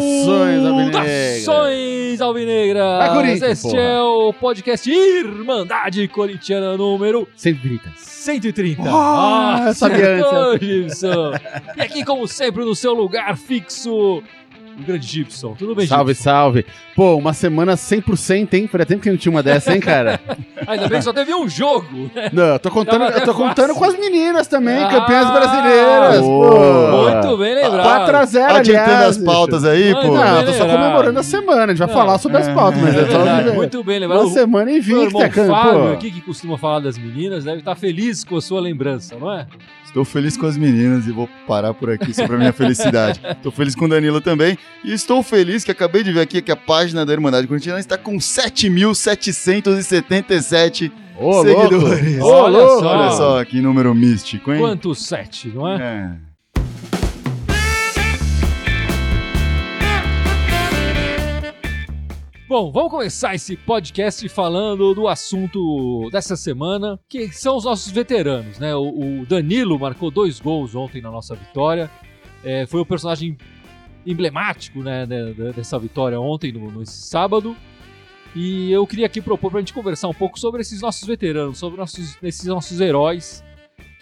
Saudações, Alvinegra. Saudações, Alvinegra! Vai, Corinthians, Este porra. é o podcast Irmandade Corintiana número 130. 130. Ah, eu sabia acertou, Gibson. E aqui, como sempre, no seu lugar fixo, o grande Gibson. Tudo bem, Salve, Gibson? salve. Pô, uma semana 100%, hein? Fazia tempo que não tinha uma dessa, hein, cara? Ainda bem que só teve um jogo. né? Não, eu tô contando, até eu tô contando com as meninas também, Ah, campeãs brasileiras. boa. Muito bem lembrado. 4x0, Adiantando aliás. as pautas aí, pô. não, eu tô só comemorando a semana, a gente vai Não, falar sobre as é, pautas, mas é é só verdade, dizer. muito bem lembrado. Uma semana invicta, cara, Fábio pô. aqui, que costuma falar das meninas, deve estar feliz com a sua lembrança, não é? Estou feliz com as meninas e vou parar por aqui sobre a minha felicidade. Estou feliz com o Danilo também. E estou feliz que acabei de ver aqui que a página da Irmandade Corintiana está com 7.777 Ô, seguidores. Ô, Olha só. Olha só que número místico, hein? Quanto sete, não é? É. Bom, vamos começar esse podcast falando do assunto dessa semana, que são os nossos veteranos, né? O, Danilo marcou dois gols ontem na nossa vitória. É, foi o personagem emblemático né, de- de- dessa vitória ontem, no, no- sábado. E eu queria aqui propor pra gente conversar um pouco sobre esses nossos veteranos, sobre nossos, esses nossos heróis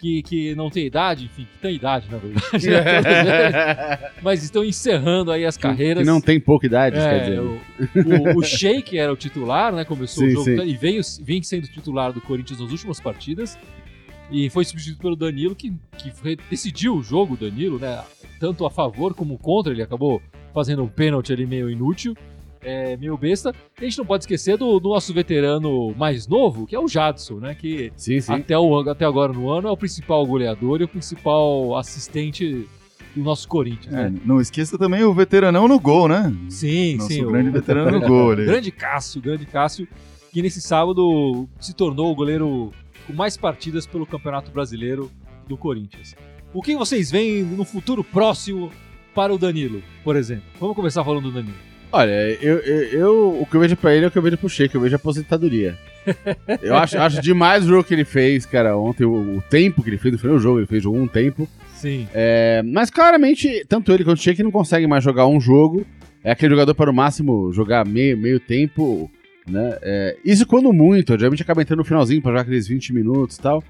que, que não têm idade, enfim, que têm idade, na verdade, né, mas estão encerrando aí as carreiras. Que não tem pouca idade, quer É, dizer. o, o, o Sheik era o titular, né? Começou Sim, o jogo sim. e veio, vem sendo titular do Corinthians nas últimas partidas. E foi substituído pelo Danilo, que, que decidiu o jogo, o Danilo, né? Tanto a favor como contra. Ele acabou fazendo um pênalti ali meio inútil, é, meio besta. E a gente não pode esquecer do, do nosso veterano mais novo, que é o Jadson, né? Que Sim, sim. até, o, até agora no ano é o principal goleador e o principal assistente do nosso Corinthians, É, né? não esqueça também o veteranão no gol, né? Sim, Nosso sim. o- grande veterano no gol ali. Grande Cássio, grande Cássio, que nesse sábado se tornou o goleiro com mais partidas pelo Campeonato Brasileiro do Corinthians. O que vocês veem no futuro próximo para o Danilo, por exemplo? Vamos começar falando do Danilo. Olha, eu, eu, eu- o que eu vejo pra ele é o que eu vejo pro Sheik, eu vejo aposentadoria. eu acho, acho demais o jogo que ele fez, cara, ontem, o, o tempo que ele fez, não foi o jogo, ele fez jogou um tempo. Sim. É, mas claramente, tanto ele quanto o Sheik não conseguem mais jogar um jogo. É aquele jogador para o máximo jogar meio, meio tempo, né? É, isso quando muito, geralmente acaba entrando no finalzinho pra jogar aqueles 20 minutos e tal.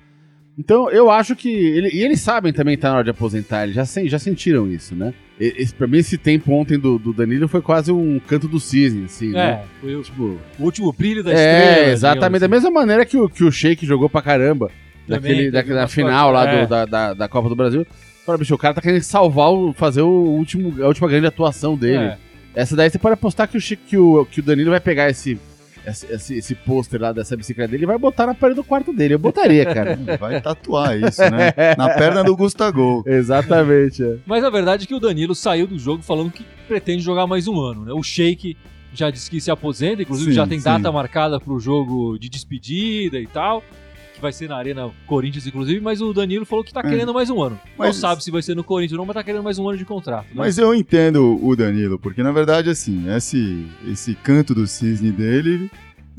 Então eu acho que. Ele, e eles sabem também que tá na hora de aposentar, eles já, já sentiram isso, né? Esse, pra mim, esse tempo ontem do, do Danilo foi quase um canto do cisne, assim, né? É, foi o, Tipo, o último brilho da estrela. é, exatamente. Da mesma maneira que o, que o Sheik jogou pra caramba daquele, umas final lá partes- do- da, da, da Copa do Brasil. Fala, bicho, o cara tá querendo salvar, o, fazer o último, a última grande atuação assim. dele. É. Essa daí você pode apostar que o, Chico- que o, que o Danilo vai pegar esse, esse, esse, esse pôster lá dessa bicicleta dele e vai botar na parede do quarto dele. Eu botaria, cara. Vai tatuar isso, né? Na perna do Gustavo. Exatamente. é. Mas a verdade é que o Danilo saiu do jogo falando que pretende jogar mais um ano. Né? O Sheik já disse que se aposenta, inclusive Sim, já tem sim. data marcada para o jogo de despedida e tal, que vai ser na Arena Corinthians, inclusive, mas o Danilo falou que tá É. querendo mais um ano. Não Mas- sabe se vai ser no Corinthians ou não, mas tá querendo mais um ano de contrato. né? Mas eu entendo o Danilo, porque na verdade, assim, esse, esse canto do cisne dele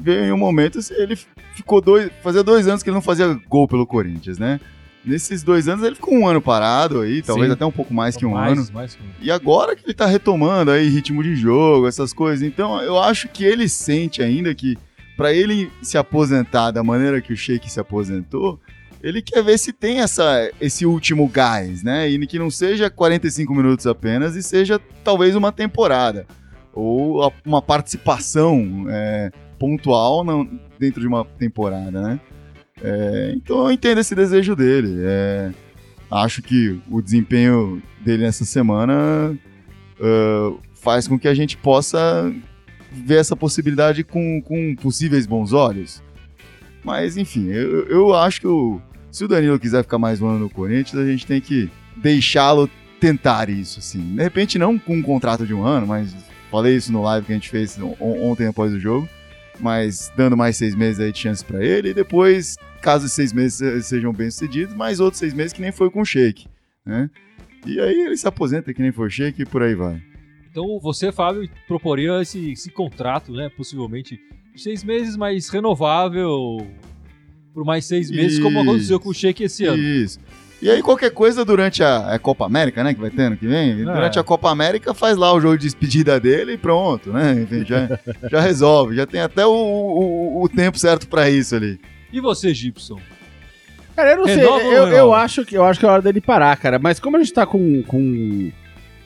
veio em um momento, assim, ele ficou dois. Fazia dois anos que ele não fazia gol pelo Corinthians, né? Nesses dois anos ele ficou um ano parado aí, talvez Sim. até um pouco mais que um mais, ano. mais que um E agora que ele tá retomando aí ritmo de jogo, essas coisas. Então eu acho que ele sente ainda que pra ele se aposentar da maneira que o Sheik se aposentou, ele quer ver se tem essa, esse último gás, né? E que não seja 45 minutos apenas e seja talvez uma temporada. Ou uma participação é, pontual dentro de uma temporada, né? É, então eu entendo esse desejo dele. É, acho que o desempenho dele nessa semana ah, faz com que a gente possa ver essa possibilidade com, com possíveis bons olhos. Mas, enfim, eu, eu acho que o- se o Danilo quiser ficar mais um ano no Corinthians, a gente tem que deixá-lo tentar isso, assim. De repente, não com um contrato de um ano, mas falei isso no live que a gente fez on- ontem após o jogo. Mas dando mais seis meses aí de chance pra ele, e depois, caso esses seis meses se- sejam bem sucedidos, mais outros seis meses que nem foi com o Sheik, né? E aí ele se aposenta que nem foi Sheik e por aí vai. Então você, Fábio, proporia esse, esse contrato, né? Possivelmente seis meses, mas renovável por mais seis meses, como Isso. aconteceu com o Sheik esse ano. Isso. E aí qualquer coisa durante a, a Copa América, né, que vai ter ano que vem, durante a Copa América faz lá o jogo de despedida dele e pronto, né? Enfim, já, já resolve, já tem até o, o, o tempo certo pra isso ali. E você, Gibson? Cara, eu não Renova sei, eu, eu, acho que, eu acho que é hora dele parar, cara. Mas como a gente tá com, com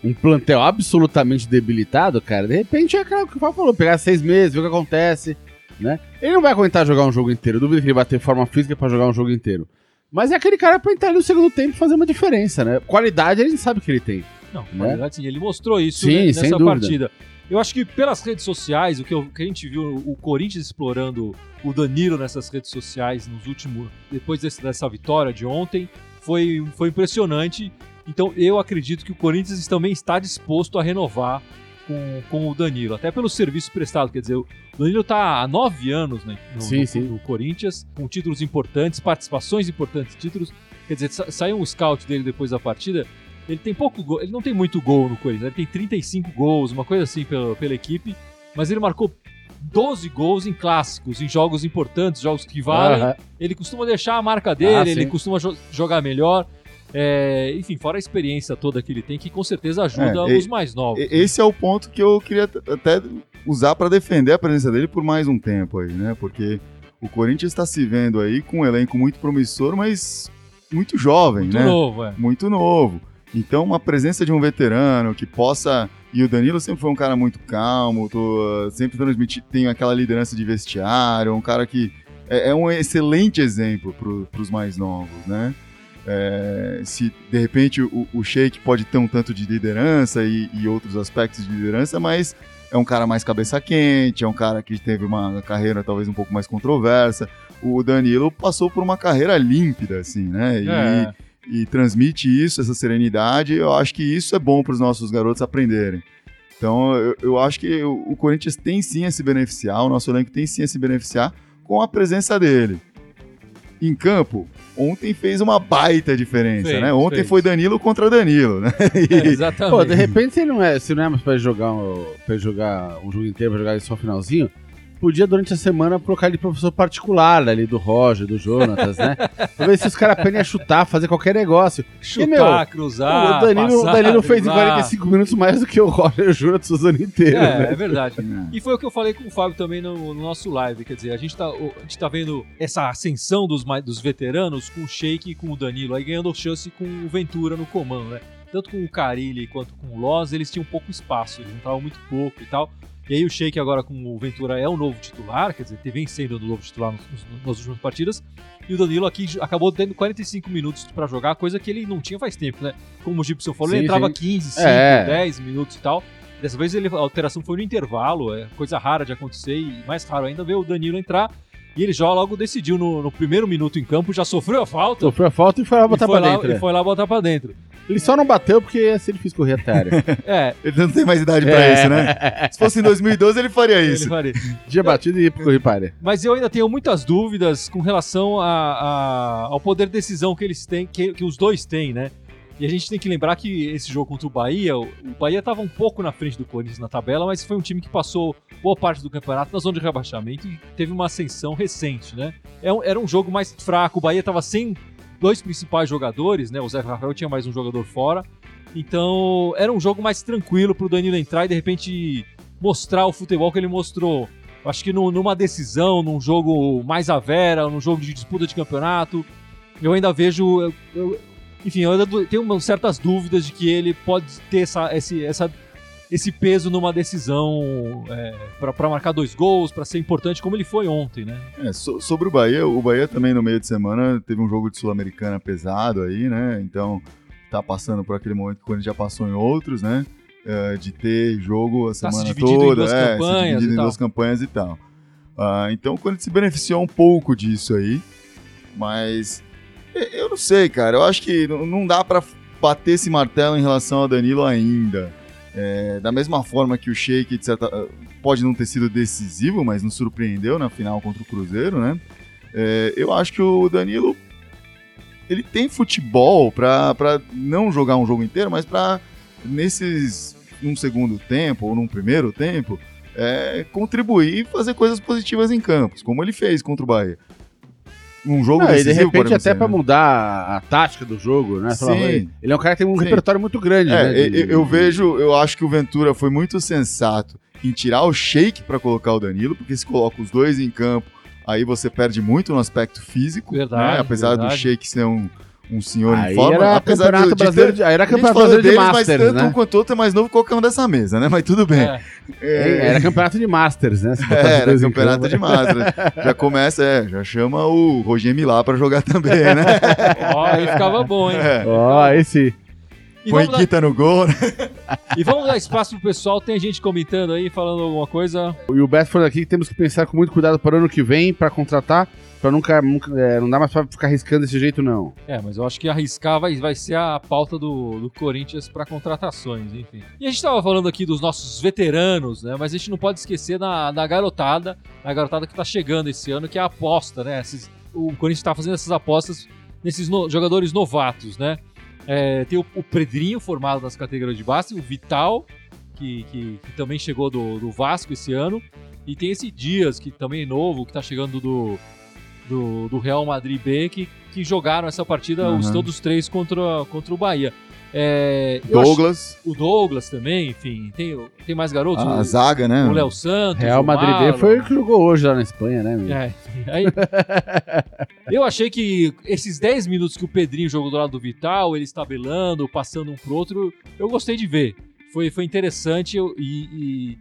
um plantel absolutamente debilitado, cara, de repente é aquilo que o Fábio falou, pegar seis meses, ver o que acontece, né? Ele não vai aguentar jogar um jogo inteiro, eu duvido que ele vai ter forma física pra jogar um jogo inteiro. Mas é aquele cara pra entrar ali no segundo tempo e fazer uma diferença, né? Qualidade a gente sabe que ele tem. Não, Né? verdade, sim, ele mostrou isso Sim, né, nessa dúvida. partida. Eu acho que pelas redes sociais, o que, eu- que a gente viu o Corinthians explorando o Danilo nessas redes sociais nos últimos. depois desse- dessa vitória de ontem, foi, foi impressionante. Então eu acredito que o Corinthians também está disposto a renovar com, com o Danilo, até pelo serviço prestado. Quer dizer, o Danilo está há nove anos né, no, Sim, no- sim. no Corinthians, com títulos importantes, participações importantes, títulos. Quer dizer, sa- saiu um scout dele depois da partida. Ele tem pouco gol, ele não tem muito gol no Corinthians, ele tem 35 gols, uma coisa assim pela, pela equipe, mas ele marcou 12 gols em clássicos, em jogos importantes, jogos que valem. Ele costuma deixar a marca dele, Ah, ele costuma jo- jogar melhor. É, enfim, fora a experiência toda que ele tem, que com certeza ajuda É, os mais novos. E- Esse é o ponto que eu queria até usar pra defender a presença dele por mais um tempo aí, né? Porque o Corinthians está se vendo aí com um elenco muito promissor, mas muito jovem, Muito né? novo, é. muito novo. Então, uma presença de um veterano que possa. E o Danilo sempre foi um cara muito calmo, tô, uh, sempre transmiti, tem aquela liderança de vestiário, um cara que é, é um excelente exemplo para os mais novos, né? É, se de repente o, o Sheik pode ter um tanto de liderança e, e outros aspectos de liderança, mas é um cara mais cabeça quente, é um cara que teve uma carreira talvez um pouco mais controversa. O Danilo passou por uma carreira límpida, assim, né? E, É. e transmite isso, essa serenidade. Eu acho que isso é bom para os nossos garotos aprenderem. Então, eu, eu acho que o, o Corinthians tem sim a se beneficiar, o nosso elenco tem sim a se beneficiar com a presença dele. Em campo, ontem fez uma baita diferença, Fez, né? Ontem fez. foi Danilo contra Danilo, né? É, E- exatamente. Pô, de repente, se não é, se não é mais pra jogar, um- pra jogar um jogo inteiro, pra jogar ele só o finalzinho, podia durante a semana colocar ele de professor particular ali do Roger, do Jonatas, né? Pra ver se os caras aprendem a chutar, fazer qualquer negócio. Chutar, E, meu, cruzar. o Danilo, passar, Danilo fez em driblar. 45 minutos mais do que o Roger e o Jonatas o ano inteiro, É, né? é verdade. E foi o que eu falei com o Fábio também no, no nosso live. Quer dizer, a gente, tá, a gente tá vendo essa ascensão dos, dos veteranos com o Sheik e com o Danilo, aí ganhando chance com o Ventura no comando, né? Tanto com o Carilli quanto com o Loz, eles tinham pouco espaço, eles não estavam muito pouco e tal. E aí o Sheik agora com o Ventura é o novo titular, quer dizer, vem sendo o novo titular nos, nos- nas últimas partidas. E o Danilo aqui acabou tendo 45 minutos pra jogar, coisa que ele não tinha faz tempo, né? Como o Gibson falou, ele Sim, entrava sim. 15, 5, É. 10 minutos e tal. Dessa vez ele, a alteração foi no intervalo, é coisa rara de acontecer e mais raro ainda ver o Danilo entrar. E ele já logo decidiu no, no primeiro minuto em campo, já sofreu a falta. Sofreu a falta e foi lá botar lá, dentro. e né? foi lá botar pra dentro. Ele só não bateu porque ia ser difícil correr até a área. É, Ele não tem mais idade pra É. isso, né? Se fosse em 2012, ele faria ele isso. faria. Tinha batido e ia correr pra área. Mas eu ainda tenho muitas dúvidas com relação a- a- ao poder de decisão que eles têm, que, que os dois têm, né? E a gente tem que lembrar que esse jogo contra o Bahia, o Bahia estava um pouco na frente do Corinthians na tabela, mas foi um time que passou boa parte do campeonato na zona de rebaixamento e teve uma ascensão recente, né? É Era um jogo mais fraco, o Bahia estava sem dois principais jogadores, né? O Zé Rafael tinha mais um jogador fora. Então, era um jogo mais tranquilo pro Danilo entrar e de repente mostrar o futebol que ele mostrou. Acho que no- numa decisão, num jogo mais à vera, num jogo de disputa de campeonato, eu ainda vejo. eu- eu- enfim, eu ainda tenho certas dúvidas de que ele pode ter essa, esse, essa- esse peso numa decisão é, para marcar dois gols, para ser importante, como ele foi ontem, né? É, so- sobre o Bahia, o Bahia também no meio de semana teve um jogo de Sul-Americana pesado aí, né? Então tá passando por aquele momento que o Corinthians já passou em outros, né? É, de ter jogo a Tá se semana em toda, duas é, campanhas se dividindo em tal. duas campanhas e tal. Ah, então o Corinthians se beneficiou um pouco disso aí, mas eu não sei, cara. Eu acho que não dá pra bater esse martelo em relação ao Danilo ainda. É, da mesma forma que o Sheik, certa, pode não ter sido decisivo, mas nos surpreendeu na final contra o Cruzeiro, né? É, eu acho que o Danilo ele tem futebol pra não jogar um jogo inteiro, mas pra nesses num segundo tempo ou num primeiro tempo é, contribuir e fazer coisas positivas em campos, como ele fez contra o Bahia. Num jogo Não, e de decisivo, repente até pra né? mudar a tática do jogo, né? Sim. ele ele é um cara que tem um Sim. repertório muito grande, É, né? de- eu, eu vejo, eu acho que o Ventura foi muito sensato em tirar o Sheik pra colocar o Danilo, porque se coloca os dois em campo, aí você perde muito no aspecto físico, Verdade, né? apesar do verdade. Sheik ser um, um senhor Aí em forma, era apesar campeonato do, de brasileiro, ter- de, aí era a gente campeonato brasileiro de deles, mas Masters, tanto um né? quanto outro é mais novo que qualquer um dessa mesa, né? Mas tudo bem. É. É, Era campeonato de Masters, né? É, era campeonato de Masters. Já começa, é, já chama o Roger Milá pra jogar também, né? Ó, aí ficava bom, hein? É. Ó, esse. E Põe vamos, dar, Quita no gol, né? e vamos dar espaço pro pessoal. Tem gente comentando aí, falando alguma coisa. E o Beto falou aqui que temos que pensar com muito cuidado para o ano que vem, para contratar, para nunca, nunca é, não dá mais para ficar arriscando desse jeito, não. É, mas eu acho que arriscar vai, vai ser a pauta do, do Corinthians para contratações, enfim. E a gente tava falando aqui dos nossos veteranos, né? Mas a gente não pode esquecer da, da garotada, da garotada que tá chegando esse ano, que é a aposta, né? Esses- o Corinthians tá fazendo essas apostas nesses no- jogadores novatos, né? É, tem o, o Pedrinho, formado nas categorias de base, o Vital, que, que- que também chegou do, do Vasco esse ano, e tem esse Dias, que também é novo, que tá chegando do, do, do Real Madrid B, que, que jogaram essa partida, os Uhum. todos três contra, contra o Bahia. É, eu acho- Douglas, o Douglas também, enfim, tem, tem mais garotos? a o, zaga, né? o Léo Santos. Real o Madrid foi o que jogou hoje lá na Espanha, né, meu? É, aí- eu achei que esses 10 minutos que o Pedrinho jogou do lado do Vital, eles tabelando, passando um pro outro, eu gostei de ver. Foi, foi interessante eu- e, e,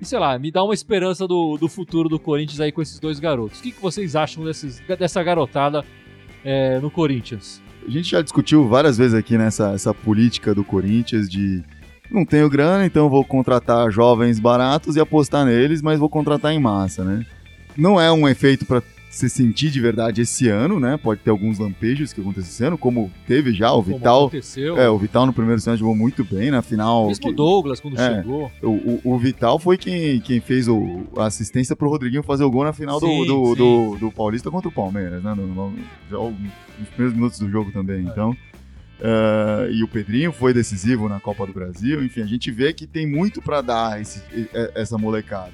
e, sei lá, me dá uma esperança do, do futuro do Corinthians aí com esses dois garotos. O que, que vocês acham desses, dessa garotada é, no Corinthians? A gente já discutiu várias vezes aqui nessa essa política do Corinthians de não tenho grana, então vou contratar jovens baratos e apostar neles, mas vou contratar em massa, né? Não é um efeito para se sentir de verdade esse ano, né? Pode ter alguns lampejos que acontecem esse ano, como teve já o Como Vital. aconteceu? É, o Vital no primeiro semestre jogou muito bem, na final. Mesmo que- o Douglas, quando É. chegou. o, o- o Vital foi quem, quem fez o, a assistência pro Rodriguinho fazer o gol na final do, Sim, do, sim. do, do Paulista contra o Palmeiras, né? No- no- nos primeiros minutos do jogo também. É. Então, eh, e o Pedrinho foi decisivo na Copa do Brasil. Enfim, a gente vê que tem muito pra dar esse- essa molecada.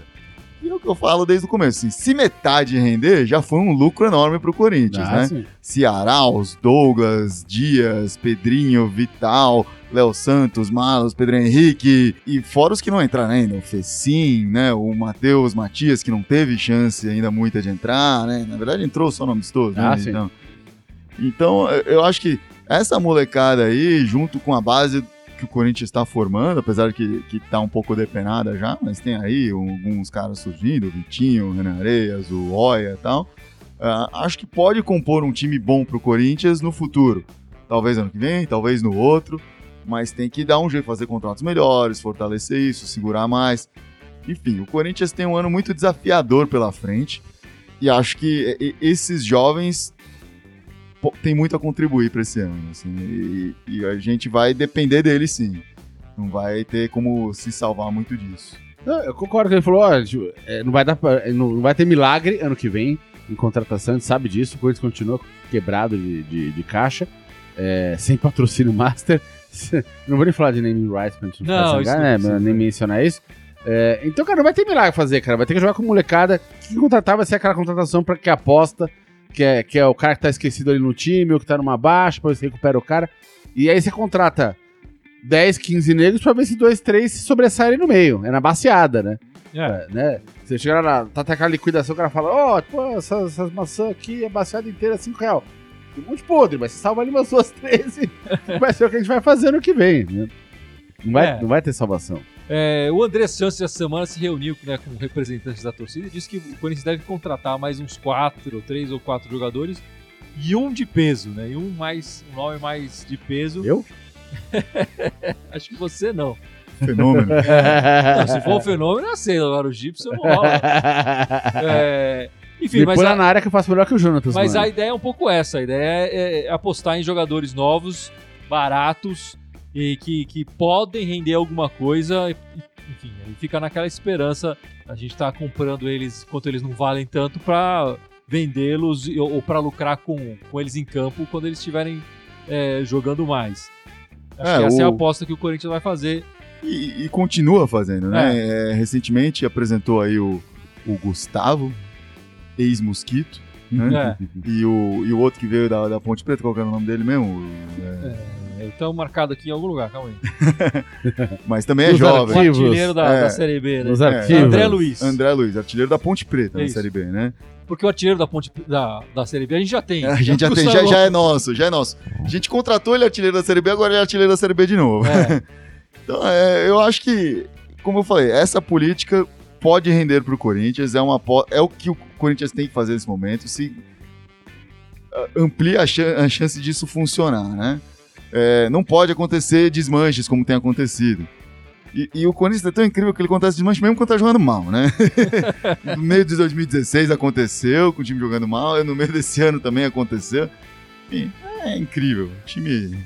E é o que eu falo desde o começo, assim, se metade render, já foi um lucro enorme pro Corinthians, Ah, né? sim. Ceará, os Douglas, Dias, Pedrinho, Vital, Léo Santos, Malos, Pedro Henrique, e fora os que não entraram ainda, o Fecim, né, o Matheus Matias, que não teve chance ainda muita de entrar, né, na verdade entrou só no amistoso, né, Ah, sim. então, então eu acho que essa molecada aí, junto com a base que o Corinthians está formando, apesar que, que tá um pouco depenada já, mas tem aí alguns caras surgindo, o Vitinho, o Renan Areias, o Oia e tal, ah, acho que pode compor um time bom pro Corinthians no futuro. Talvez ano que vem, talvez no outro, mas tem que dar um jeito, fazer contratos melhores, fortalecer isso, segurar mais. Enfim, o Corinthians tem um ano muito desafiador pela frente e acho que esses jovens têm muito a contribuir para esse ano. assim, e, e a gente vai depender deles sim. Não vai ter como se salvar muito disso. Não, eu concordo com ele falou, ó, é, não vai dar pra- não, não vai ter milagre ano que vem em contratação, a gente sabe disso, o Corinthians continua quebrado de, de, de caixa, é, sem patrocínio master. não vou nem falar de naming rights pra gente não, Não, zangado, não né, precisa, nem mencionar isso. É, então, cara, não vai ter milagre fazer, cara. Vai ter que jogar com molecada. Que contratar vai ser aquela contratação pra que aposta, que é, que é o cara que tá esquecido ali no time, ou que tá numa baixa, depois você recupera o cara. E aí você contrata 10, 15 negros pra ver se dois, três se sobressaem no meio. É na baseada, né? É. É, né? Você chega lá, tá até aquela liquidação, o cara fala, ó, pô, essas, essas maçãs aqui, a baseada inteira é 5 real. Tem um monte podre, mas você salva ali umas duas, três e vai ser o que a gente vai fazer no que vem, né? Não vai, É. não vai ter salvação. É, o André Santos essa semana se reuniu né, com representantes da torcida e disse que o Corinthians deve contratar mais uns quatro, três ou quatro jogadores e um de peso, né? E um mais, um nome mais de peso. Eu? Acho que você não. Fenômeno. Não, se for um fenômeno, eu sei. Agora o Gibson não rola. É, enfim, Me mas, a, na área que eu faço melhor que o Jonatas, mas a mano. ideia é um pouco essa. A ideia é, é apostar em jogadores novos, baratos e que, que podem render alguma coisa. Enfim, aí fica naquela esperança. A gente tá comprando eles enquanto eles não valem tanto pra vendê-los ou, pra lucrar com, com eles em campo quando eles estiverem é, jogando mais. Acho É, que essa é a o- aposta que o Corinthians vai fazer. E, e continua fazendo, né? É, recentemente apresentou aí o, o Gustavo, ex-Mosquito, né? É, E, o, e o outro que veio da, da Ponte Preta, qual era o nome dele mesmo? É, então marcado aqui em algum lugar, calma aí. mas também é Nos jovem. O Arquivos. artilheiro da, É. da Série B, né? Nos É, arquivos. André Luiz. André Luiz, artilheiro da Ponte Preta na Isso. Série B, né? Porque o artilheiro da, ponte, da, da Série B a gente já tem. A gente já tem, já, já é nosso, já é nosso. A gente contratou ele artilheiro da Série B, agora ele é artilheiro da Série B de novo. É, Então, é, eu acho que, como eu falei, essa política pode render pro Corinthians, é, uma, é o que o Corinthians tem que fazer nesse momento, se ah, amplia a, chan- a chance disso funcionar, né? É, não pode acontecer desmanches como tem acontecido. E, e o Corinthians é tão incrível que ele acontece desmanche mesmo quando tá jogando mal, né? no meio de 2016 aconteceu, com o time jogando mal, no meio desse ano também aconteceu. Enfim, é incrível. O time.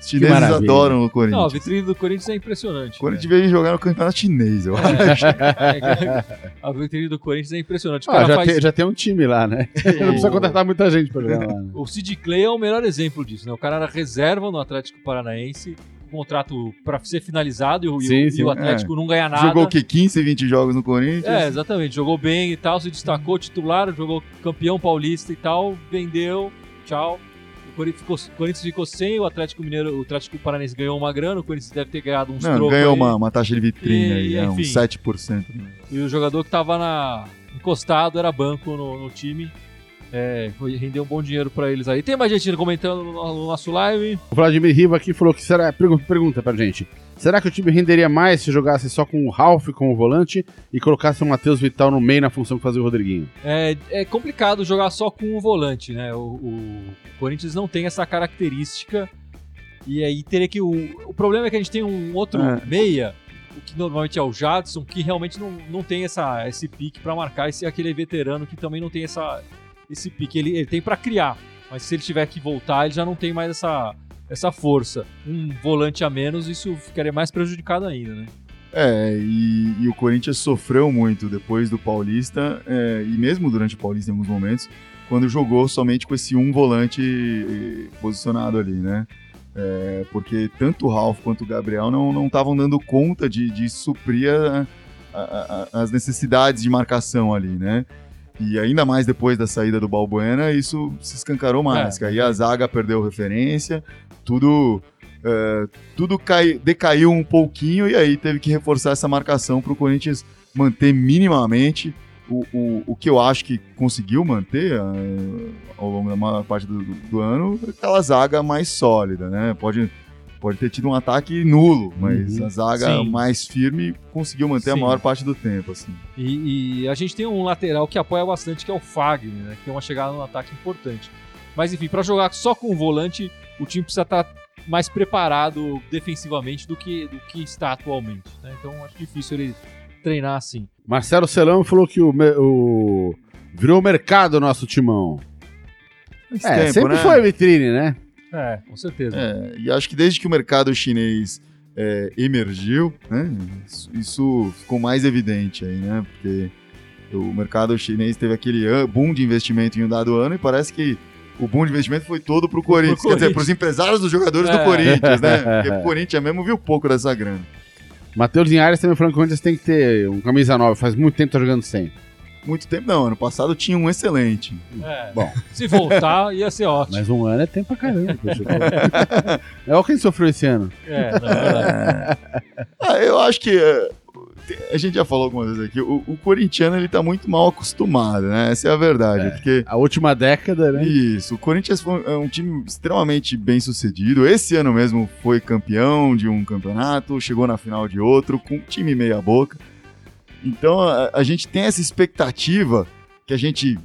Os chineses adoram o Corinthians. não, a vitrine do Corinthians é impressionante. O Corinthians veio jogar no campeonato chinês, eu acho. É, a vitrine do Corinthians é impressionante. O Ah, já, faz... tem, já tem um time lá, né? Não precisa contratar muita gente pra jogar lá. né? O Sid Clay é o melhor exemplo disso, né? O cara era reserva no Atlético Paranaense, contrato pra ser finalizado e o, o- Sim, e sim. o Atlético não ganha nada. Jogou o quê? 15, 20 jogos no Corinthians? É, exatamente. Jogou bem e tal, se destacou, titular, jogou campeão paulista e tal, vendeu, tchau. O Corinthians Corinthians ficou sem, o Atlético Mineiro, o Atlético Paranaense ganhou uma grana, o Corinthians deve ter ganhado uns Não, trocos ganhou aí. uma, uma taxa de vitrine E, aí, é, enfim. uns 7%. E o jogador que tava na, encostado era banco no, no time. É, foi, rendeu um bom dinheiro pra eles aí. Tem mais gente comentando no, no nosso live. O Vladimir Riva aqui falou que será. Pergunta, pergunta pra gente. Será que o time renderia mais se jogasse só com o Ralph como volante e colocasse o Matheus Vital no meio na função que fazia o Rodriguinho? É, é complicado jogar só com o volante, né? O, o Corinthians não tem essa característica. E aí teria que. O, o problema é que a gente tem um outro É. meia, o que normalmente é o Jadson, que realmente não, não tem essa, esse pique pra marcar. Esse aquele veterano que também não tem essa, esse pique. Ele, ele tem pra criar. Mas se ele tiver que voltar, ele já não tem mais essa, essa força. Um volante a menos, isso ficaria mais prejudicado ainda, né? É, e, e o Corinthians sofreu muito depois do Paulista, é, e mesmo durante o Paulista em alguns momentos, quando jogou somente com esse um volante posicionado ali, né? É, porque tanto o Ralf quanto o Gabriel não estavam dando conta de, de suprir a- a- a- as necessidades de marcação ali, né? E ainda mais depois da saída do Balbuena, isso se escancarou mais, É. que aí a zaga perdeu referência, tudo é, tudo cai- decaiu um pouquinho e aí teve que reforçar essa marcação para o Corinthians manter minimamente o, o, o que eu acho que conseguiu manter ah, ao longo da maior parte do, do ano, aquela zaga mais sólida, né? Pode, pode ter tido um ataque nulo, mas Uhum. a zaga Sim. mais firme conseguiu manter a Sim. maior parte do tempo, assim. E, e a gente tem um lateral que apoia bastante, que é o Fagner, né? Que tem uma chegada no ataque importante. Mas enfim, para jogar só com o volante, o time precisa estar mais preparado defensivamente do que, do que está atualmente. né? Então acho difícil ele treinar assim. Marcelo Celão falou que o, o- virou mercado o nosso timão. Faz É, tempo, sempre né? foi vitrine, né? É, com certeza. É, e acho que desde que o mercado chinês é, emergiu, né, isso, isso ficou mais evidente aí, né? Porque o mercado chinês teve aquele boom de investimento em um dado ano e parece que o boom de investimento foi todo pro Corinthians. Quer dizer, Corinthians. pros empresários dos jogadores É. do Corinthians, né? Porque o Corinthians mesmo viu pouco dessa grana. Matheus Linhares também falando que o Corinthians tem que ter um camisa nova. Faz muito tempo que tá jogando sem. Muito tempo não, ano passado tinha um excelente. É, Bom. Se voltar, ia ser ótimo. Mas um ano é tempo pra caramba. é o quem sofreu esse ano. É, na verdade. Ah, eu acho que é, a gente já falou algumas vezes aqui, o, o corintiano ele tá muito mal acostumado, né? Essa é a verdade, É. porque A última década, né? Isso, o Corinthians foi, é um time extremamente bem sucedido. Esse ano mesmo foi campeão de um campeonato, chegou na final de outro, com um time meia boca. Então a, a gente tem essa expectativa que a gente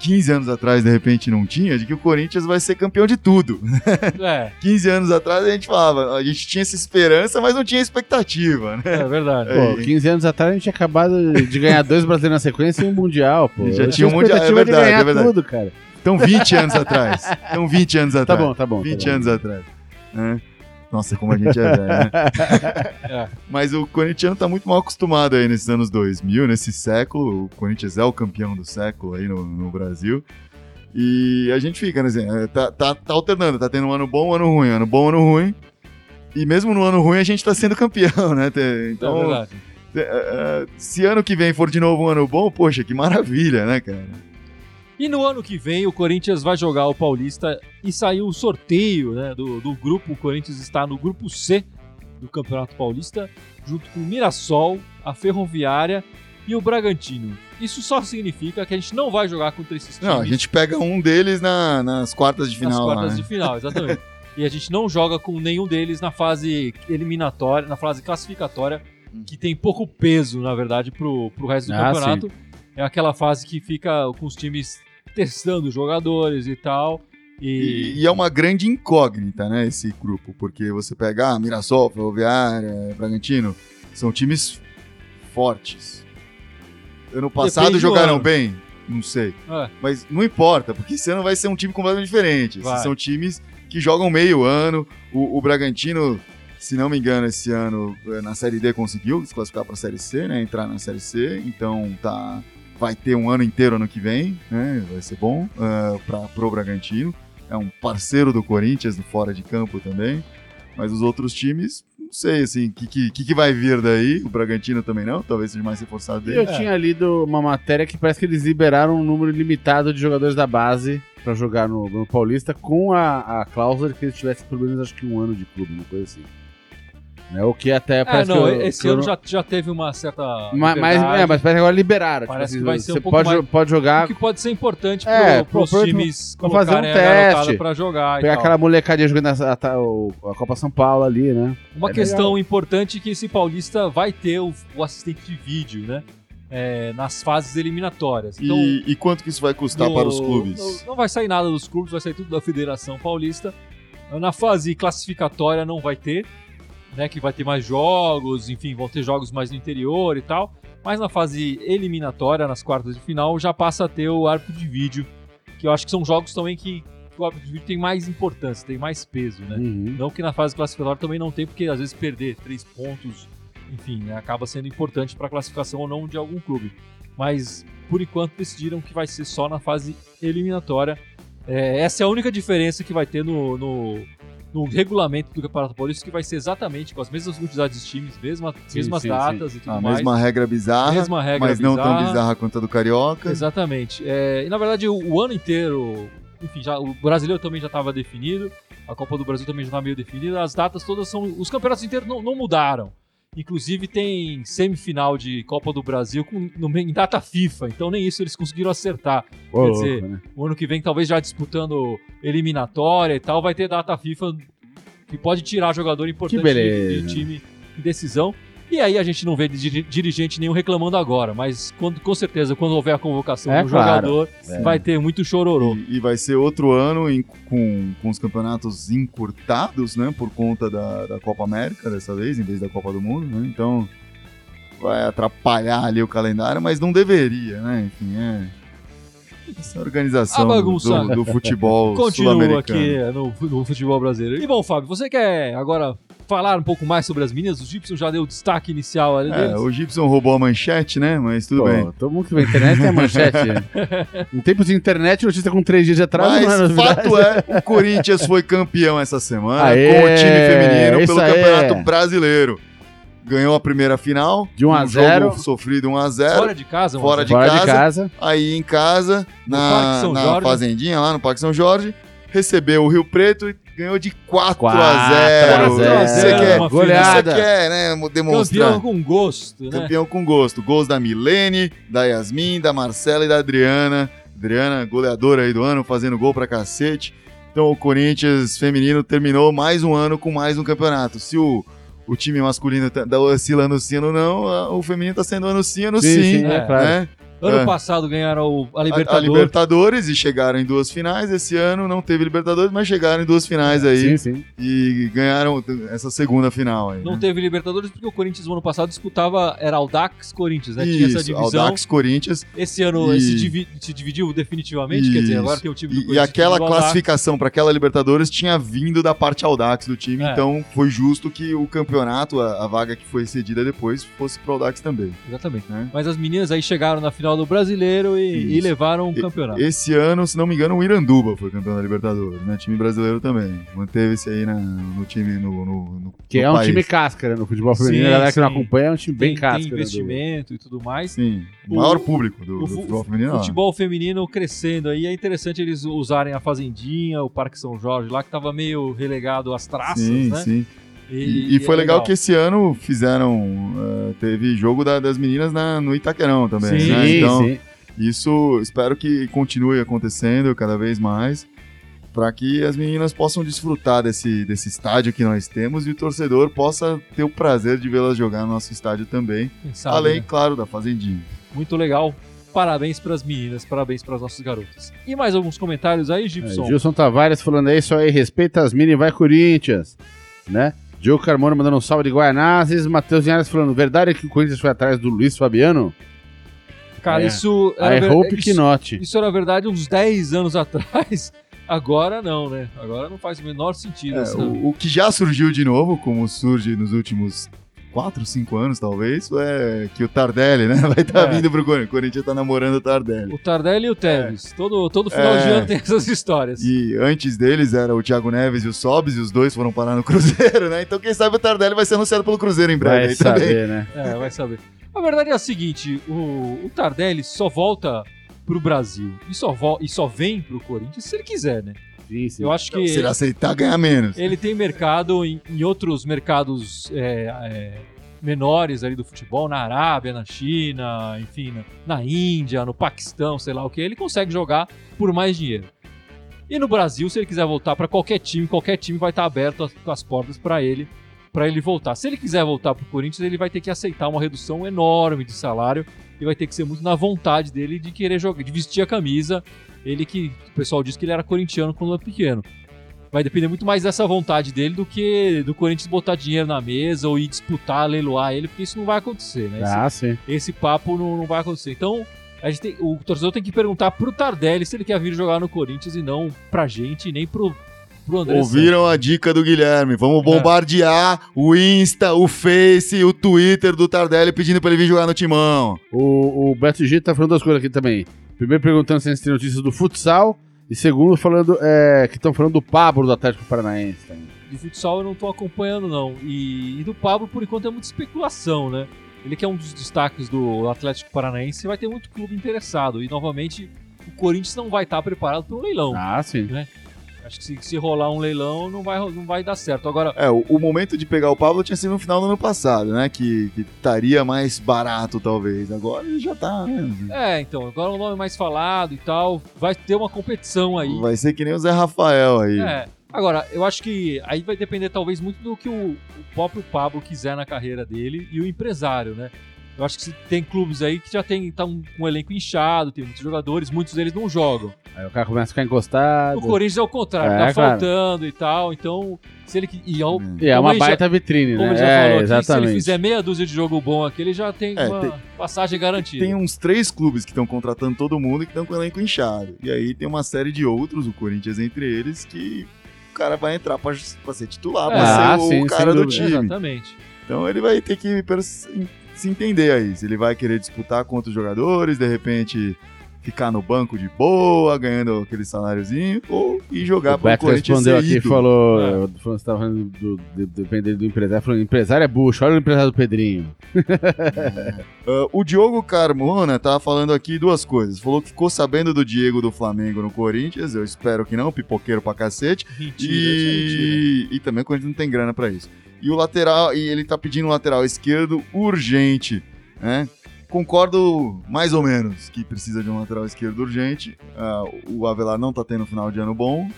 15 anos atrás de repente não tinha, de que o Corinthians vai ser campeão de tudo. É, 15 anos atrás a gente falava, a gente tinha essa esperança, mas não tinha expectativa, né? é verdade. É. Pô, 15 anos atrás a gente tinha acabado de ganhar dois brasileiros na sequência e um mundial, pô. Já tinha um mundial, é expectativa de verdade, ganhar é verdade. tudo, cara. Então 20 anos atrás. Então 20 anos Tá atrás. bom, tá bom. 20 tá bom. anos atrás. né? Nossa, como a gente é velho, né? É. Mas o corintiano tá muito mal acostumado aí nesses anos 2000, nesse século. O Corinthians é o campeão do século aí no, no Brasil. E a gente fica, né? assim, é, Tá, tá, tá alternando, tá tendo um ano bom, um ano ruim, ano bom, ano ruim. E mesmo no ano ruim a gente tá sendo campeão, né? É Então, verdade. é, é, se ano que vem for de novo um ano bom, poxa, que maravilha, né, cara? E no ano que vem o Corinthians vai jogar o Paulista e saiu o sorteio né, do, do grupo. O Corinthians está no grupo C do Campeonato Paulista, junto com o Mirassol, a Ferroviária e o Bragantino. Isso só significa que a gente não vai jogar contra esses times Não, a gente pega um deles na- nas quartas de final. nas lá, quartas né? de final, exatamente. e a gente não joga com nenhum deles na fase eliminatória, na fase classificatória, que tem pouco peso, na verdade, pro, pro resto do Ah, campeonato. É aquela fase que fica com os times testando jogadores e tal. E, E, e é uma grande incógnita, né, esse grupo, porque você pega ah, Mirassol, Ferroviária, Bragantino, são times fortes. Ano passado Depende jogaram ano. bem? Não sei. é, Mas não importa, porque esse ano vai ser um time completamente diferente. São times que jogam meio ano. O, o Bragantino, se não me engano, esse ano eh, na Série D conseguiu se classificar para a Série C, né? Entrar na Série C. Então tá, vai ter um ano inteiro ano que vem, né? Vai ser bom para pro Bragantino. É um parceiro do Corinthians no fora de campo também. Mas os outros times, não sei, assim, o que, que, que vai vir daí? O Bragantino também não, talvez seja mais reforçado Eu dele. tinha lido uma matéria que parece que eles liberaram um número limitado de jogadores da base pra jogar no, no Paulista com a, a cláusula de que eles tivessem pelo menos acho que um ano de clube, uma coisa assim. Né? O que até é, parece não, que eu- esse que ano não- já, já teve uma certa. Ma- Mas, liberdade, é, mas parece que agora liberaram. tipo Parece assim, que vai ser um você pouco pode, mais- pode O jogar, que pode ser importante É, pro, pros pro- times fazer um colocarem a garotada teste. pra jogar e pegar tal. aquela molecadinha jogando a, a, o- a Copa São Paulo ali, né? Uma É questão importante é que esse Paulista vai ter o, o assistente de vídeo, né? É, nas fases eliminatórias. Então, E, e quanto que isso vai custar no- para os clubes? Não, não vai sair nada dos clubes, vai sair tudo da Federação Paulista. Na fase classificatória não vai ter, né? Que vai ter mais jogos, enfim, vão ter jogos mais no interior e tal. Mas na fase eliminatória, nas quartas de final, já passa a ter o árbitro de vídeo, que eu acho que são jogos também que o árbitro de vídeo tem mais importância, tem mais peso, né? Uhum. Não que na fase classificatória também não tem, porque às vezes perder três pontos, enfim, né, acaba sendo importante para a classificação ou não de algum clube. Mas por enquanto decidiram que vai ser só na fase eliminatória. É, essa é a única diferença que vai ter no, no, no regulamento do Campeonato Paulista, que vai ser exatamente com as mesmas quantidades de times, mesma, Sim, mesmas sim, datas e tudo A mais. mesma regra bizarra, mesma regra mas não tão bizarra. bizarra quanto a do Carioca. Exatamente. É, e na verdade, o, o ano inteiro, enfim, já, o brasileiro também já estava definido, a Copa do Brasil também já estava meio definida, as datas todas são. Os campeonatos inteiros não, não mudaram. Inclusive tem semifinal de Copa do Brasil com, no, em data FIFA, então nem isso eles conseguiram acertar. Ô, Quer louco, dizer, né? O ano que vem, talvez já disputando eliminatória e tal, vai ter data FIFA que pode tirar jogador importante beleza. de, de time em decisão. E aí a gente não vê diri- dirigente nenhum reclamando agora, mas quando, com certeza, quando houver a convocação É do claro. jogador, É. vai ter muito chororô. E, e vai ser outro ano em- com, com os campeonatos encurtados, né? Por conta da, da Copa América dessa vez, em vez da Copa do Mundo, né? Então vai atrapalhar ali o calendário, mas não deveria, né? Enfim, é. Essa organização do, do futebol Continua sul-americano. aqui no, no futebol brasileiro. E bom, Fábio, você quer agora falar um pouco mais sobre as meninas? O Gibson já deu o destaque inicial ali É, deles. o Gibson roubou a manchete, né? Mas tudo Pô, bem. Todo mundo que vê internet tem manchete. em tempos de internet, notícia com três dias de atraso Mas não é fato é, o Corinthians foi campeão essa semana Aê, com o time feminino pelo aí. Campeonato Brasileiro. Ganhou a primeira final. De 1 a um 0. jogo sofrido 1 a 0 Fora de casa, Fora de Fora de casa. casa. Aí em casa, No na, São na Jorge. fazendinha lá no Parque São Jorge, recebeu o Rio Preto e ganhou de 4, 4 a 0. a 0. Você quer, Uma você goleada. quer, né, demonstrar. Campeão com gosto, né? Campeão com gosto. Gols da Milene, da Yasmin, da Marcela e da Adriana. Adriana, goleadora aí do ano, fazendo gol pra cacete. Então o Corinthians feminino terminou mais um ano com mais um campeonato. Se o, o time masculino tá oscilando sim ou não, o feminino tá sendo ano sim, ano Sim, sim. sim, é, é, claro. né? Ano É. passado ganharam a A- A, Libertadores. Libertadores e chegaram em duas finais. Esse ano não teve Libertadores, mas chegaram em duas finais aí Sim, sim. e ganharam essa segunda final aí. Não né? teve Libertadores porque o Corinthians no ano passado disputava, era Audax Corinthians, né? Tinha essa Isso, divisão. Audax Corinthians. Esse ano E- se, divi- se dividiu definitivamente, quer dizer, Isso. agora tem o time do E, e Corinthians. aquela classificação para aquela Libertadores tinha vindo da parte Audax do time, É. então foi justo que o campeonato, a, a vaga que foi cedida depois, fosse pro Audax também. Exatamente. Né? Mas as meninas aí chegaram na final final do Brasileiro e, e levaram o E- campeonato. Esse ano, se não me engano, o Iranduba foi campeão da Libertadores, né? Time brasileiro também. Manteve-se aí na- no time, no, no, no Que no é um país. time casca, né? No futebol feminino, Sim, a galera que não sim. acompanha é um time bem tem, casca. tem né, investimento e tudo mais. Sim, o O- maior público do, o do fu- futebol feminino. lá. Futebol feminino crescendo aí, é interessante eles usarem a Fazendinha, o Parque São Jorge lá, que tava meio relegado às traças, Sim, né? sim. E, e foi é legal, que esse ano fizeram. eh, teve jogo da- das meninas na- no Itaquerão também. Sim, né? Sim, Então, sim. isso espero que continue acontecendo cada vez mais. Para que as meninas possam desfrutar desse, desse estádio que nós temos e o torcedor possa ter o prazer de vê-las jogar no nosso estádio também. sabe, além, né? claro, da Fazendinha. Muito legal. Parabéns pras meninas, parabéns pras nossas garotas. E mais alguns comentários aí, É, Gibson? Gilson Tavares falando aí, isso aí, respeita as mini, vai Corinthians, né? Diogo Carmona mandando um salve de Guaianazes, Matheus Linhares falando, verdade é que o Corinthians foi atrás do Luiz Fabiano? Cara, É. isso era, I ver- hope que isso, not. isso era verdade uns 10 anos atrás. Agora não, né? Agora não faz o menor sentido. É, o, o que já surgiu de novo, como surge nos últimos 4, 5 anos, talvez, é que o Tardelli, né? Vai estar É. vindo pro Corinthians. O Corinthians tá namorando o Tardelli. O Tardelli e o Tevez. Todo, todo final de É. ano tem essas histórias. E antes deles era o Thiago Neves e o Sobs, e os dois foram parar no Cruzeiro, né? Então quem sabe o Tardelli vai ser anunciado pelo Cruzeiro em breve Vai aí também. saber, né? É, vai saber. A verdade é a seguinte: o, o Tardelli só volta pro Brasil e só, e só vem pro Corinthians se ele quiser, né? Sim, sim. Eu acho que Se ele aceitar, ganhar menos. ele tem mercado em, em outros mercados é, é, menores ali do futebol, na Arábia, na China, enfim, na, na Índia, no Paquistão, sei lá o que. Ele consegue jogar por mais dinheiro. E no Brasil, se ele quiser voltar para qualquer time, qualquer time vai estar aberto as, as portas para ele, para ele voltar. Se ele quiser voltar pro Corinthians, ele vai ter que aceitar uma redução enorme de salário e vai ter que ser muito na vontade dele de querer jogar, de vestir a camisa. Ele que o pessoal diz que ele era corintiano quando era pequeno. Vai depender muito mais dessa vontade dele do que do Corinthians botar dinheiro na mesa ou ir disputar, leiloar ele, porque isso não vai acontecer, né? Esse- Ah, sim. esse papo não, não vai acontecer. Então, a gente tem- o torcedor tem que perguntar pro Tardelli se ele quer vir jogar no Corinthians e não pra gente, nem pro. Ouviram a dica do Guilherme? Vamos bombardear o Insta, o Face, o Twitter do Tardelli pedindo pra ele vir jogar no timão. O, o Beto G tá falando duas coisas aqui também. Primeiro perguntando se a gente tem notícias do futsal. E segundo, falando é, que estão falando do Pablo do Atlético Paranaense. também. De futsal eu não tô acompanhando, não. E, e do Pablo, por enquanto, é muita especulação, né? Ele que é um dos destaques do Atlético Paranaense, vai ter muito clube interessado. E, novamente, o Corinthians não vai estar preparado para um leilão. Ah, sim. Acho que se, se rolar um leilão, não vai, não vai dar certo. Agora, É, o, o momento de pegar o Pablo tinha sido no final do ano passado, né? Que, que estaria mais barato, talvez. Agora ele já tá. né? é, então, agora o nome mais falado e tal. Vai ter uma competição aí. Vai ser que nem o Zé Rafael aí. É. Agora, eu acho que aí vai depender talvez muito do que o, o próprio Pablo quiser na carreira dele e o empresário, né? Eu acho que tem clubes aí que já tem tá um, um elenco inchado, tem muitos jogadores, muitos deles não jogam. Aí o cara começa a ficar encostado. O Corinthians é o contrário, É, tá claro. faltando e tal, então se ele e ao, E é uma ele já- baita vitrine, como né? ele já é, falou aqui, se ele exatamente. fizer meia dúzia de jogo bom aqui, ele já tem É, uma tem- passagem garantida. Tem uns três clubes que estão contratando todo mundo e que estão com o elenco inchado. E aí tem uma série de outros, o Corinthians entre eles, que o cara vai entrar pra, pra ser titular, É. pra Ah, ser sim, o cara do time. Exatamente. Então ele vai ter que se entender aí. Se ele vai querer disputar contra os jogadores, de repente ficar no banco de boa, ganhando aquele saláriozinho, ou ir jogar O para o Beto Corinthians respondeu aqui e falou, É. falando, você estava falando do, de, dependendo do empresário, falando, empresário é bucho, olha o empresário do Pedrinho. Ah, o Diogo Carmona tava falando aqui duas coisas. Falou que ficou sabendo do Diego do Flamengo no Corinthians, eu espero que não, pipoqueiro pra cacete. Mentira, é mentira. E, e também o Corinthians não tem grana pra isso. E o lateral, e ele tá pedindo um lateral esquerdo urgente, né? Concordo mais ou menos que precisa de um lateral esquerdo urgente. Ah, o Avelar não tá tendo um final de ano bom,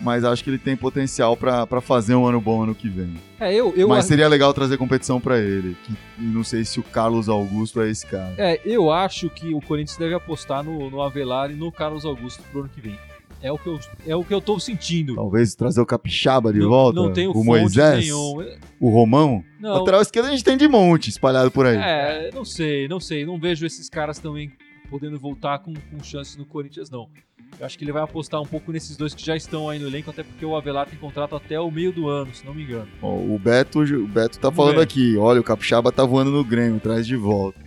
mas acho que ele tem potencial pra fazer um ano bom ano que vem. É, eu, eu, mas seria legal trazer competição pra ele. Que, não sei se o Carlos Augusto é esse cara. É, eu acho que o Corinthians deve apostar no, no Avelar e no Carlos Augusto pro ano que vem. É o que eu, é o que eu tô sentindo. Talvez trazer o Capixaba de não, volta. Não tenho o Moisés. nenhum. O Romão. Não, Lateral esquerdo a gente tem de monte espalhado por aí. é, não sei, não sei. Não vejo esses caras também podendo voltar com, com chances no Corinthians, não. Eu acho que ele vai apostar um pouco nesses dois que já estão aí no elenco, até porque o Avelar tem contrato até o meio do ano, se não me engano. Ó, o Beto, o Beto tá falando aqui. Olha, o Capixaba tá voando no Grêmio, traz de volta.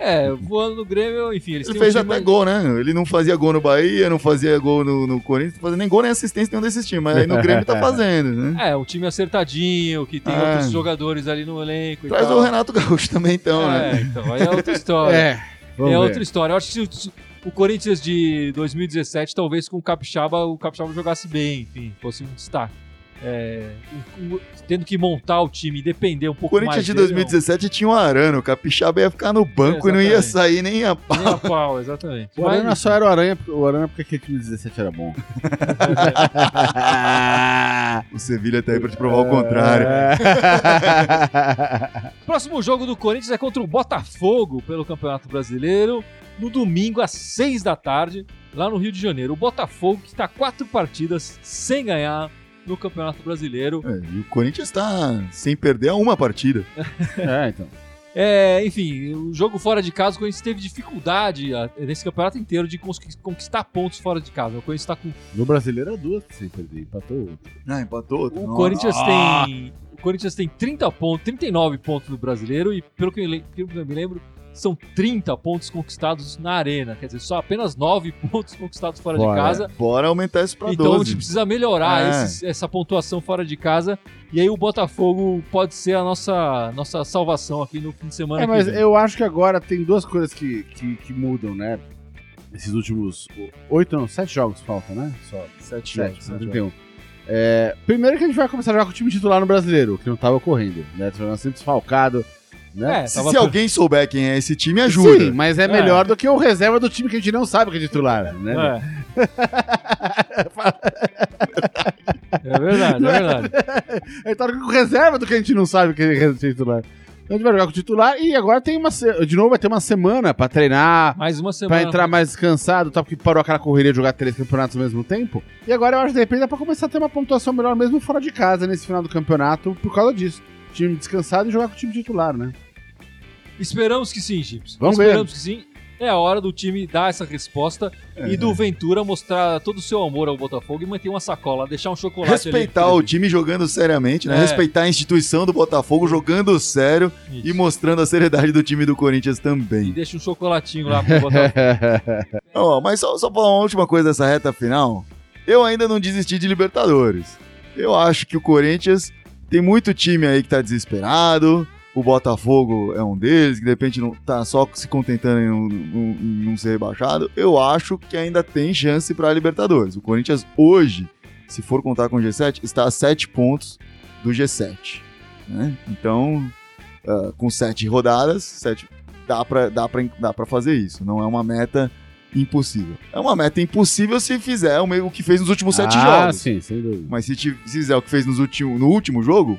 É, voando no Grêmio, enfim, eles Ele fez um até mais- gol, né? Ele não fazia gol no Bahia, não fazia gol no, no Corinthians, não fazia nem gol nem assistência nenhum desses times, mas aí no Grêmio tá fazendo, né? É, um time acertadinho, que tem É. outros jogadores ali no elenco e Traz tal. o Renato Gaúcho também, então, É, né? então, aí é outra história. É, vamos é ver. outra história. Eu acho que se o, o Corinthians de 2017, talvez com o Capixaba, o Capixaba jogasse bem, enfim, fosse um destaque. É, o- o- tendo que montar o time e depender um O pouco Corinthians mais de dele, 2017 tinha o Arana, o Capixaba ia ficar no banco e não ia sair nem a não. pau. Nem a pau, exatamente. O Arana Mas- só era o Aranha, o Aranha porque aquele time de 17 era bom. O Sevilha tá aí pra te provar o contrário. Próximo jogo do Corinthians é contra o Botafogo pelo Campeonato Brasileiro, no domingo às 6 da tarde, lá no Rio de Janeiro. O Botafogo que está quatro partidas sem ganhar no Campeonato Brasileiro. É, e o Corinthians tá sem perder a uma partida. é, então. É, enfim, o jogo fora de casa, o Corinthians teve dificuldade ah, nesse campeonato inteiro de conquistar pontos fora de casa. O Corinthians está com. No brasileiro era duas sem perder, empatou outra. Ah, empatou. O Nossa. Corinthians tem. O Corinthians tem 30 pontos, 39 pontos no brasileiro e, pelo que eu me lembro, são 30 pontos conquistados na arena. Quer dizer, só apenas 9 pontos conquistados fora, Fora. de casa. Bora aumentar isso pra Então a 12. gente precisa melhorar É. esses- essa pontuação fora de casa. E aí o Botafogo pode ser a nossa, nossa salvação aqui no fim de semana. É, mas vem. eu acho que agora tem duas coisas que, que, que mudam, né? Esses últimos oito, não, sete jogos faltam, né? Só Sete sete, jogos, sete 31. É, primeiro que a gente vai começar a jogar com o time titular no brasileiro, o que não tava ocorrendo, né? Jogando sempre desfalcado, né? É, Se, tava- se alguém souber quem é esse time, ajuda. Sim, mas é, melhor do que o reserva do time que a gente não sabe que é titular, né? É. é verdade, é verdade. Ele tá com reserva do que a gente não sabe que é titular. Então a gente vai jogar com o titular e agora tem uma. De novo, vai ter uma semana pra treinar, Mais uma semana. pra entrar mais descansado, tá? Porque parou aquela correria de jogar três campeonatos ao mesmo tempo. E agora eu acho que de repente dá pra começar a ter uma pontuação melhor mesmo fora de casa nesse final do campeonato por causa disso. Time descansado e jogar com o time titular, né? Esperamos que sim, Chips. Vamos ver. Esperamos que sim. É a hora do time dar essa resposta e do Ventura mostrar todo o seu amor ao Botafogo e manter uma sacola, deixar um chocolate Respeitar ali. o time jogando seriamente, né? É. Respeitar a instituição do Botafogo jogando sério Isso. e mostrando a seriedade do time do Corinthians E também. deixa um chocolatinho lá pro Botafogo. Ó, mas só, só pra uma última coisa dessa reta final, eu ainda não desisti de Libertadores. Eu acho que o Corinthians tem muito time aí que tá desesperado. O Botafogo é um deles, que de repente não tá só se contentando em não, ser rebaixado. Eu acho que ainda tem chance pra Libertadores. O Corinthians hoje, se for contar com o G7, está a 7 pontos do G7. né? Então, ah, com 7 rodadas, sete, dá, pra, dá, dá pra fazer isso. Não é uma meta impossível. É uma meta impossível se fizer o que fez nos últimos 7 ah, jogos. sim, sem dúvida. Mas se, fizer o que fez nos últimos, no último jogo,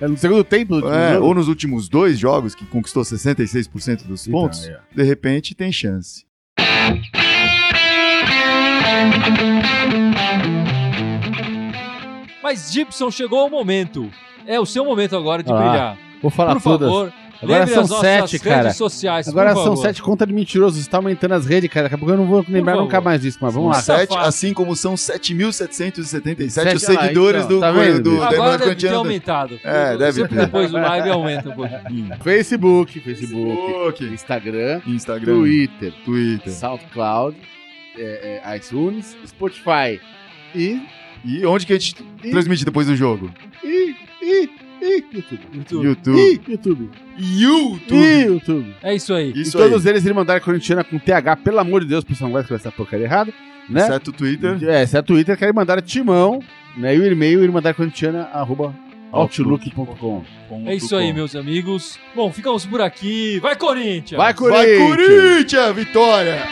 É, no segundo tempo do último é, jogo. ou nos últimos dois jogos, que conquistou 66% dos Então, pontos, aí, ó. de repente tem chance. Mas Gibson, chegou o momento. É o seu momento agora de Ah, brilhar. Vou falar Por todas. favor, Agora lembre são sete, redes cara. sociais, Agora por são favor. sete contas de mentirosos, está aumentando as redes, cara. Daqui a pouco eu não vou lembrar nunca mais disso, mas vamos lá. Sete. 7, Safado. assim como são 7.777 os seguidores então, do, tá vendo, do, do Agora deve ter aumentado. É, deve Sempre ter. depois do live aumenta um pouquinho. Facebook, Facebook, Facebook, Instagram, Instagram, Twitter, Twitter. SoundCloud, é, é, iTunes, Spotify e, E onde que a gente e, transmite depois do jogo? e, e, YouTube. YouTube. YouTube. YouTube. YouTube. É isso aí. Isso e aí. todos eles mandaram corintiana com TH, pelo amor de Deus, o pessoal não vai escrever essa porcaria errada. Né? Exceto o Twitter. É, certo o Twitter, que aí mandaram timão, né? E o e-mail, e mandaram corintiana, arroba Outlook.com. É isso aí, meus amigos. Bom, ficamos por aqui. Vai, Corinthians! Vai, Corinthians! Vai, Corinthians! Vitória!